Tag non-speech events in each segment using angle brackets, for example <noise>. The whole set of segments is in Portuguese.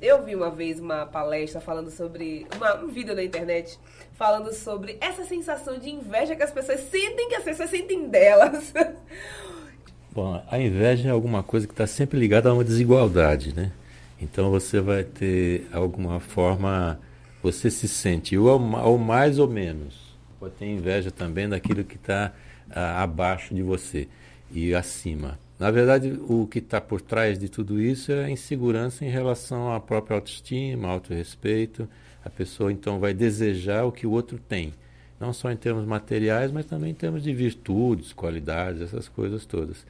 eu vi uma vez uma palestra falando sobre. Uma, um vídeo na internet falando sobre essa sensação de inveja que as pessoas sentem, que as pessoas sentem delas. <laughs> Bom, a inveja é alguma coisa que está sempre ligada a uma desigualdade, né? Então você vai ter alguma forma, você se sente ou, ou mais ou menos. Pode ter inveja também daquilo que está ah, abaixo de você e acima. Na verdade, o que está por trás de tudo isso é a insegurança em relação à própria autoestima, autorrespeito. A pessoa então vai desejar o que o outro tem, não só em termos materiais, mas também em termos de virtudes, qualidades, essas coisas todas.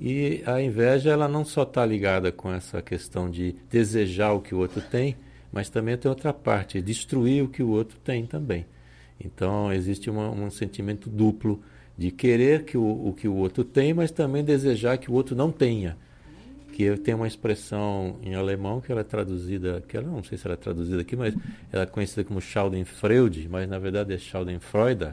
E a inveja ela não só está ligada com essa questão de desejar o que o outro tem, mas também tem outra parte, destruir o que o outro tem também. Então existe uma, um sentimento duplo de querer que o, o que o outro tem, mas também desejar que o outro não tenha. Que tem uma expressão em alemão que ela é traduzida, que ela não sei se ela é traduzida aqui, mas ela é conhecida como Schadenfreude, mas na verdade é Schadenfreude,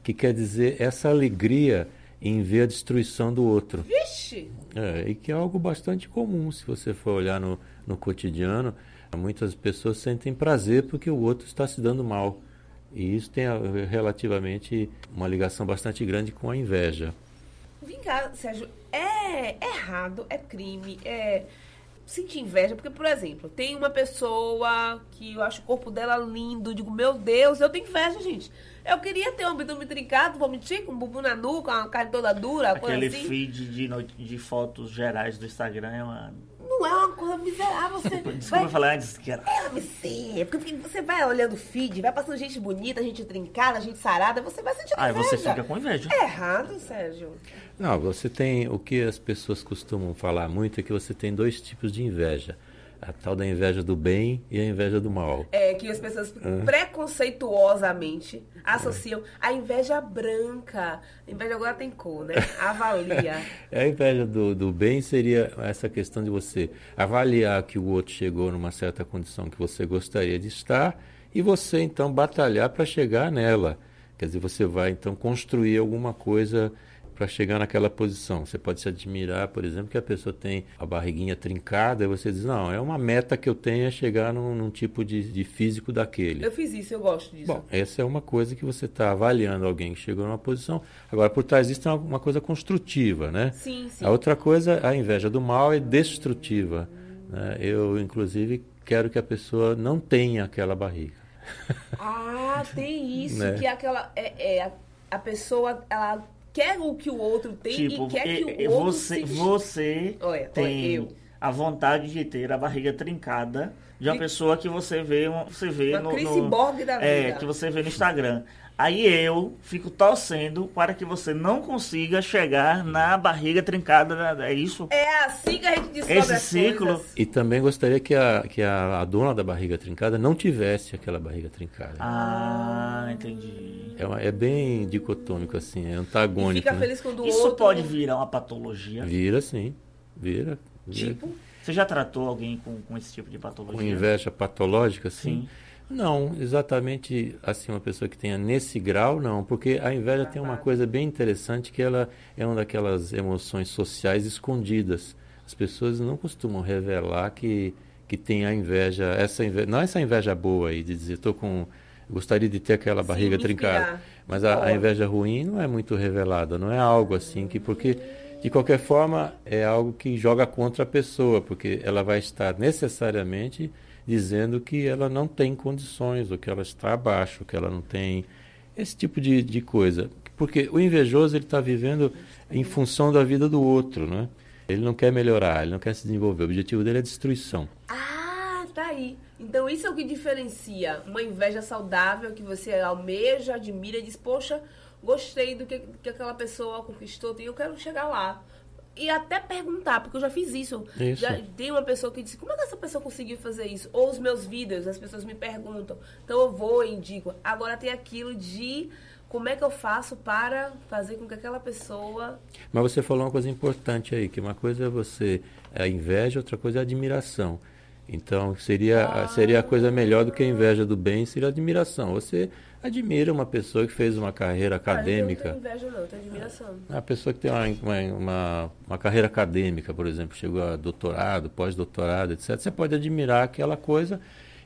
que quer dizer essa alegria em ver a destruição do outro. Vixe! É, e que é algo bastante comum se você for olhar no, no cotidiano. Muitas pessoas sentem prazer porque o outro está se dando mal. E isso tem relativamente uma ligação bastante grande com a inveja. Vem cá, Sérgio, é errado, é crime, é sentir inveja, porque, por exemplo, tem uma pessoa que eu acho o corpo dela lindo, digo, meu Deus, eu tenho inveja, gente. Eu queria ter um abdômen trincado, vou mentir, com um bumbum na nuca, uma carne toda dura, Aquele coisa assim. feed de, de fotos gerais do Instagram é uma coisa miserável. Você <laughs> Desculpa vai... falar antes que era. É, você, porque você vai olhando o feed, vai passando gente bonita, gente trincada, gente sarada, você vai sentir Ah, inveja. você fica com inveja. É errado, Sérgio. Não, você tem. O que as pessoas costumam falar muito é que você tem dois tipos de inveja. A tal da inveja do bem e a inveja do mal. É que as pessoas preconceituosamente associam a inveja branca. A inveja agora tem cor, né? <laughs> Avalia. a inveja do, do bem seria essa questão de você avaliar que o outro chegou numa certa condição que você gostaria de estar e você então batalhar para chegar nela. Quer dizer, você vai então construir alguma coisa para chegar naquela posição. Você pode se admirar, por exemplo, que a pessoa tem a barriguinha trincada e você diz, não, é uma meta que eu tenho é chegar num, num tipo de, de, físico daquele. Eu fiz isso, eu gosto disso. Bom, essa é uma coisa que você está avaliando alguém que chegou numa posição. Agora, por trás disso tem uma coisa construtiva, né? Sim, sim. A outra coisa, a inveja do mal é destrutiva. Né? Eu, inclusive, quero que a pessoa não tenha aquela barriga. Ah, tem isso, <laughs> né? que aquela... É, é, a pessoa, ela quer o que o outro tem tipo, e quer que o outro você, você olha, tem olha, a vontade de ter a barriga trincada de uma de... pessoa que você vê, você vê uma no, no da é, vida. que você vê no Instagram. Aí eu fico torcendo para que você não consiga chegar na barriga trincada. É isso? É assim que a gente descobre Esse ciclo. Coisas. E também gostaria que, a, que a, a, dona da barriga trincada não tivesse aquela barriga trincada. Ah, entendi. É, uma, é bem dicotômico, assim, é antagônico. E fica né? feliz quando o Isso outro... pode virar uma patologia? Vira, sim. Vira. vira. Tipo? Você já tratou alguém com, com esse tipo de patologia? Com inveja patológica, sim. Sim. Não, exatamente assim, uma pessoa que tenha nesse grau, não, porque a inveja tem uma coisa bem interessante que ela é uma daquelas emoções sociais escondidas. As pessoas não costumam revelar que, que tem a inveja, essa inveja, não essa inveja boa aí de dizer, estou com gostaria de ter aquela barriga Sim, trincada, mas a, a inveja ruim não é muito revelada, não é algo assim que porque de qualquer forma é algo que joga contra a pessoa, porque ela vai estar necessariamente dizendo que ela não tem condições, ou que ela está abaixo, que ela não tem esse tipo de, de coisa. Porque o invejoso ele está vivendo em função da vida do outro, né? Ele não quer melhorar, ele não quer se desenvolver. O objetivo dele é destruição. Ah, tá aí. Então isso é o que diferencia uma inveja saudável que você almeja, admira e diz, poxa, gostei do que, que aquela pessoa conquistou, eu quero chegar lá e até perguntar, porque eu já fiz isso. isso. Já tem uma pessoa que disse, como é que essa pessoa conseguiu fazer isso? Ou os meus vídeos, as pessoas me perguntam. Então eu vou e indico. Agora tem aquilo de como é que eu faço para fazer com que aquela pessoa. Mas você falou uma coisa importante aí, que uma coisa é você é a inveja, outra coisa é a admiração. Então seria, ah. seria a coisa melhor do que a inveja do bem, seria a admiração. Você admira uma pessoa que fez uma carreira acadêmica. Ah, não tenho inveja não, tenho admiração. A pessoa que tem uma, uma, uma, uma carreira acadêmica, por exemplo, chegou a doutorado, pós-doutorado, etc. Você pode admirar aquela coisa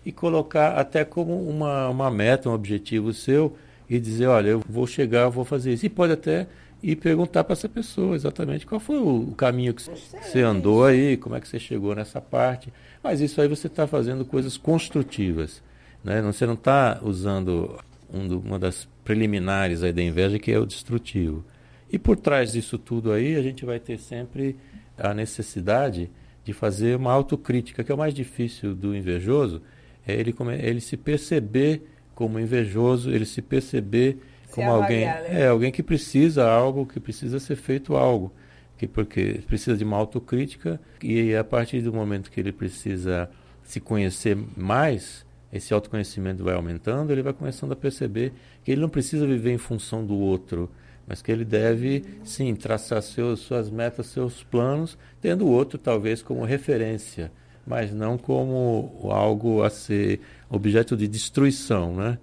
e colocar até como uma, uma meta, um objetivo seu e dizer, olha, eu vou chegar, eu vou fazer isso. E pode até ir perguntar para essa pessoa exatamente qual foi o, caminho que você andou aí, como é que você chegou nessa parte. Mas isso aí você está fazendo coisas construtivas. Né? Você não está usando um do, uma das preliminares aí da inveja, que é o destrutivo. E por trás disso tudo aí, a gente vai ter sempre a necessidade de fazer uma autocrítica, que é o mais difícil do invejoso, é ele, ele se perceber como invejoso, ele se perceber como alguém, né? é alguém que precisa algo, que precisa ser feito algo, que porque precisa de uma autocrítica e a partir do momento que ele precisa se conhecer mais, esse autoconhecimento vai aumentando, ele vai começando a perceber que ele não precisa viver em função do outro, mas que ele deve, sim, traçar seus, suas metas, seus planos, tendo o outro talvez como referência, mas não como algo a ser objeto de destruição, né?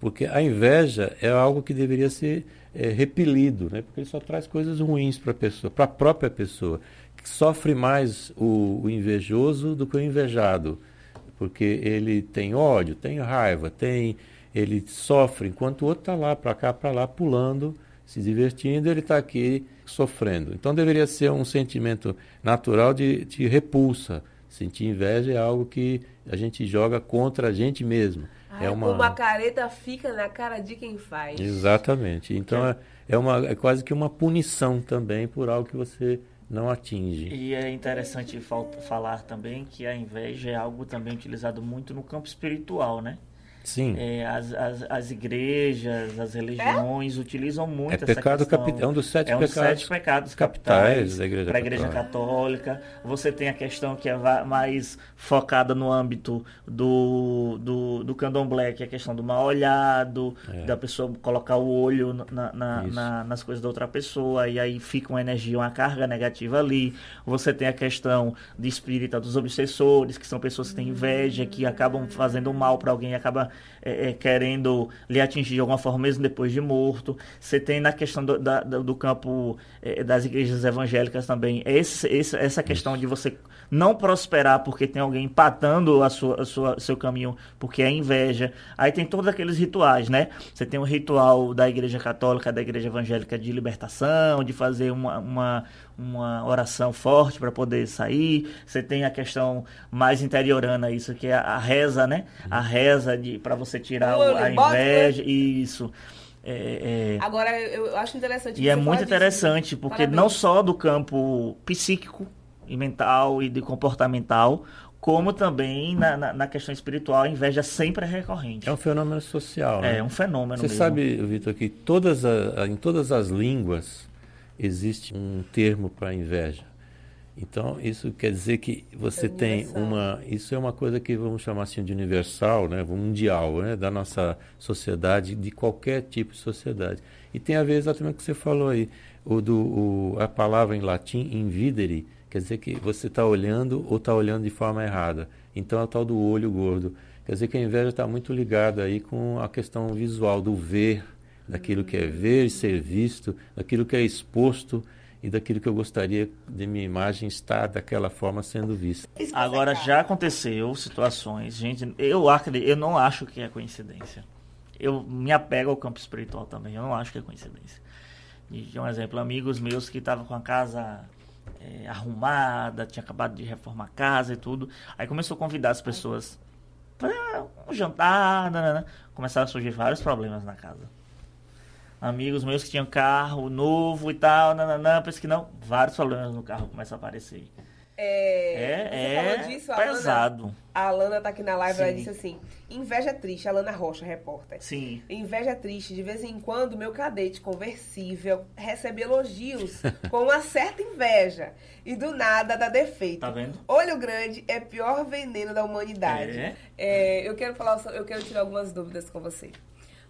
Porque a inveja é algo que deveria ser é, repelido, né? Porque ele só traz coisas ruins para a pessoa, para a própria pessoa, que sofre mais o, o invejoso do que o invejado porque ele tem ódio, tem raiva, tem ele sofre, enquanto o outro está lá, para cá, para lá, pulando, se divertindo, ele está aqui sofrendo. Então deveria ser um sentimento natural de, de repulsa. Sentir inveja é algo que a gente joga contra a gente mesmo. Ai, é uma... Como a careta fica na cara de quem faz. Exatamente. Então é, é, uma, é quase que uma punição também por algo que você não atinge. E é interessante falar também que a inveja é algo também utilizado muito no campo espiritual, né? Sim. É, as, as, as, igrejas, as religiões é? utilizam muito é essa pecado questão. Capi... É um dos sete é um pecados, sete pecados capitais, para a igreja católica. Você tem a questão que é mais focada no âmbito do, do, do candomblé, que é a questão do mal olhado, é. da pessoa colocar o olho na, na, na, nas coisas da outra pessoa, e aí fica uma energia, uma carga negativa ali. Você tem a questão de espírita dos obsessores, que são pessoas que têm inveja, que acabam fazendo mal para alguém e acaba é, é, querendo lhe atingir de alguma forma, mesmo depois de morto. Você tem na questão do, da, do campo é, das igrejas evangélicas também esse, esse, essa questão de você não prosperar porque tem alguém empatando a sua, a sua, seu caminho porque é inveja. Aí tem todos aqueles rituais, né? Você tem o ritual da igreja católica, da igreja evangélica de libertação, de fazer uma, uma, uma oração forte para poder sair. Você tem a questão mais interiorana, isso que é a reza, né? A reza de para você tirar o, a inveja, isso. É, é... Agora, eu acho interessante. E é muito interessante, disso. porque Parabéns. não só do campo psíquico e mental e de comportamental, como também na, na, na, questão espiritual, a inveja sempre é recorrente. É um fenômeno social. Né? É um fenômeno. Você mesmo. sabe, Vitor, que todas a, em todas as línguas existe um termo para inveja. Então, isso quer dizer que você é tem uma. Isso é uma coisa que vamos chamar assim de universal, né, mundial, né, da nossa sociedade, de qualquer tipo de sociedade. E tem a ver exatamente com o que você falou aí. O do, o, a palavra em latim, invidere, quer dizer que você está olhando ou está olhando de forma errada. Então é o tal do olho gordo. Quer dizer que a inveja está muito ligada aí com a questão visual, do ver, daquilo que é ver e ser visto, daquilo que é exposto e daquilo que eu gostaria de minha imagem estar daquela forma sendo vista. Agora já aconteceu situações, gente, eu acredito, eu não acho que é coincidência. Eu me apego ao campo espiritual também, eu não acho que é coincidência. De um exemplo, amigos meus que estavam com a casa é, arrumada, tinha acabado de reformar a casa e tudo, aí começou a convidar as pessoas para um jantar, nanana. começaram a surgir vários problemas na casa amigos meus que tinham carro novo e tal, nananã, pensa que não, vários problemas no carro começam a aparecer. É, é, é disso, pesado. Alana, a Alana tá aqui na live, e ela disse assim, inveja triste, Alana Rocha, repórter. Sim. Inveja triste, de vez em quando meu cadete conversível recebe elogios <laughs> com uma certa inveja e do nada dá defeito. Tá vendo? Olho grande é pior veneno da humanidade. É? é eu quero falar, eu quero tirar algumas dúvidas com você.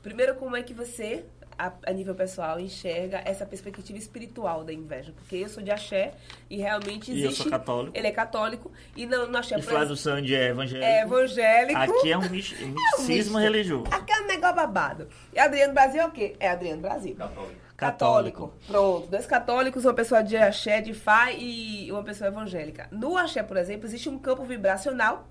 Primeiro, como é que você a, a, nível pessoal, enxerga essa perspectiva espiritual da inveja. Porque eu sou de axé e realmente existe... E eu sou católico. Ele é católico. E não, no axé... E Flávio Sandy é evangélico. É evangélico. Aqui é um, misticismo <laughs> é um religioso. Aqui é um negócio babado. E Adriano Brasil é o quê? É Adriano Brasil. Católico. Católico. Pronto. Dois católicos, uma pessoa de axé, de fá e uma pessoa evangélica. No axé, por exemplo, existe um campo vibracional.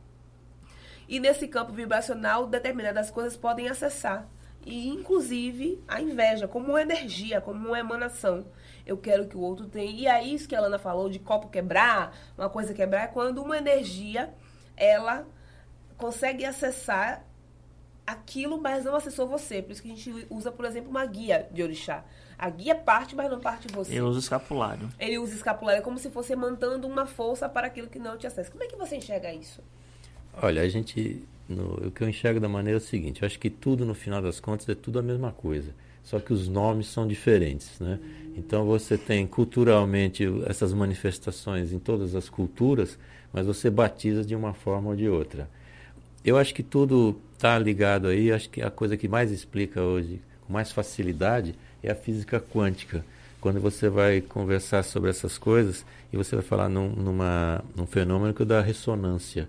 E nesse campo vibracional, determinadas coisas podem acessar. E, inclusive, a inveja, como uma energia, como uma emanação. Eu quero que o outro tenha. E é isso que a Lana falou de copo quebrar, uma coisa quebrar, é quando uma energia, ela consegue acessar aquilo, mas não acessou você. Por isso que a gente usa, por exemplo, uma guia de orixá. A guia parte, mas não parte você. Ele usa escapulário. Ele usa escapulário como se fosse mandando uma força para aquilo que não te acessa. Como é que você enxerga isso? Olha, a gente. No, o que eu enxergo da maneira é o seguinte: eu acho que tudo, no final das contas, é tudo a mesma coisa. Só que os nomes são diferentes, né? Então você tem culturalmente essas manifestações em todas as culturas, mas você batiza de uma forma ou de outra. Eu acho que tudo está ligado aí. Acho que a coisa que mais explica hoje, com mais facilidade, é a física quântica. Quando você vai conversar sobre essas coisas e você vai falar num, numa, num fenômeno que é da ressonância.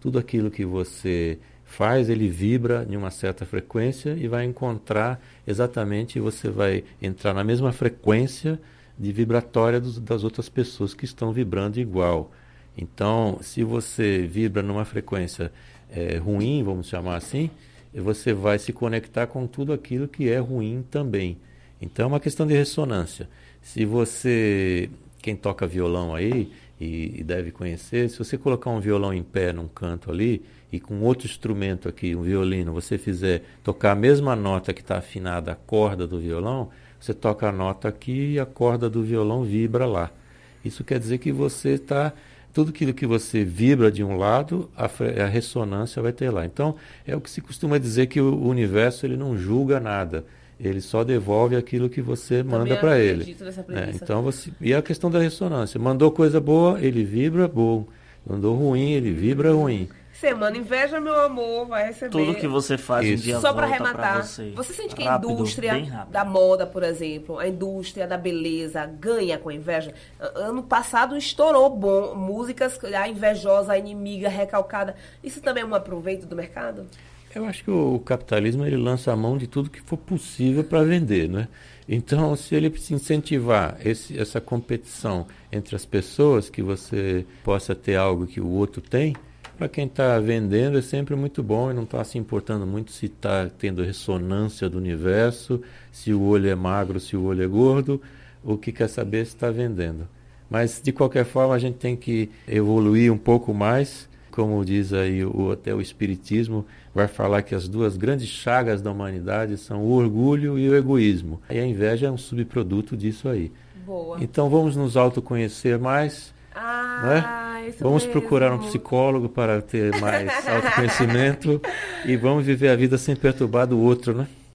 Tudo aquilo que você faz, ele vibra em uma certa frequência e vai encontrar exatamente, você vai entrar na mesma frequência de vibratória dos, das outras pessoas que estão vibrando igual. Então, se você vibra numa frequência é, ruim, vamos chamar assim, você vai se conectar com tudo aquilo que é ruim também. Então é uma questão de ressonância. Se você, quem toca violão aí e, e, deve conhecer, se você colocar um violão em pé num canto ali e com outro instrumento aqui, um violino, você fizer tocar a mesma nota que está afinada a corda do violão, você toca a nota aqui e a corda do violão vibra lá. Isso quer dizer que você está tudo aquilo que você vibra de um lado, a, a, ressonância vai ter lá. Então, é o que se costuma dizer que o universo ele não julga nada. Ele só devolve aquilo que você manda para ele. É, então você e a questão da ressonância. Mandou coisa boa, ele vibra bom. Mandou ruim, ele vibra ruim. Semana inveja, meu amor, vai receber. Tudo que você faz Isso. um dia Só para arrematar. Você. você. sente que rápido, a indústria da moda, por exemplo, a indústria da beleza ganha com a inveja? Ano passado estourou bom músicas, a invejosa, a inimiga, recalcada. Isso também é um aproveito do mercado? Eu acho que o capitalismo ele lança a mão de tudo que for possível para vender, né? Então, se ele incentivar esse, essa competição entre as pessoas, que você possa ter algo que o outro tem, para quem está vendendo é sempre muito bom e não está se importando muito se está tendo ressonância do universo, se o olho é magro, se o olho é gordo, o que quer saber é se está vendendo. Mas, de qualquer forma, a gente tem que evoluir um pouco mais como diz aí o, até o Espiritismo, vai falar que as duas grandes chagas da humanidade são o orgulho e o egoísmo. E a inveja é um subproduto disso aí. Boa. Então vamos nos autoconhecer mais. Ah, né? Vamos mesmo. procurar um psicólogo para ter mais <laughs> autoconhecimento e vamos viver a vida sem perturbar do outro, né?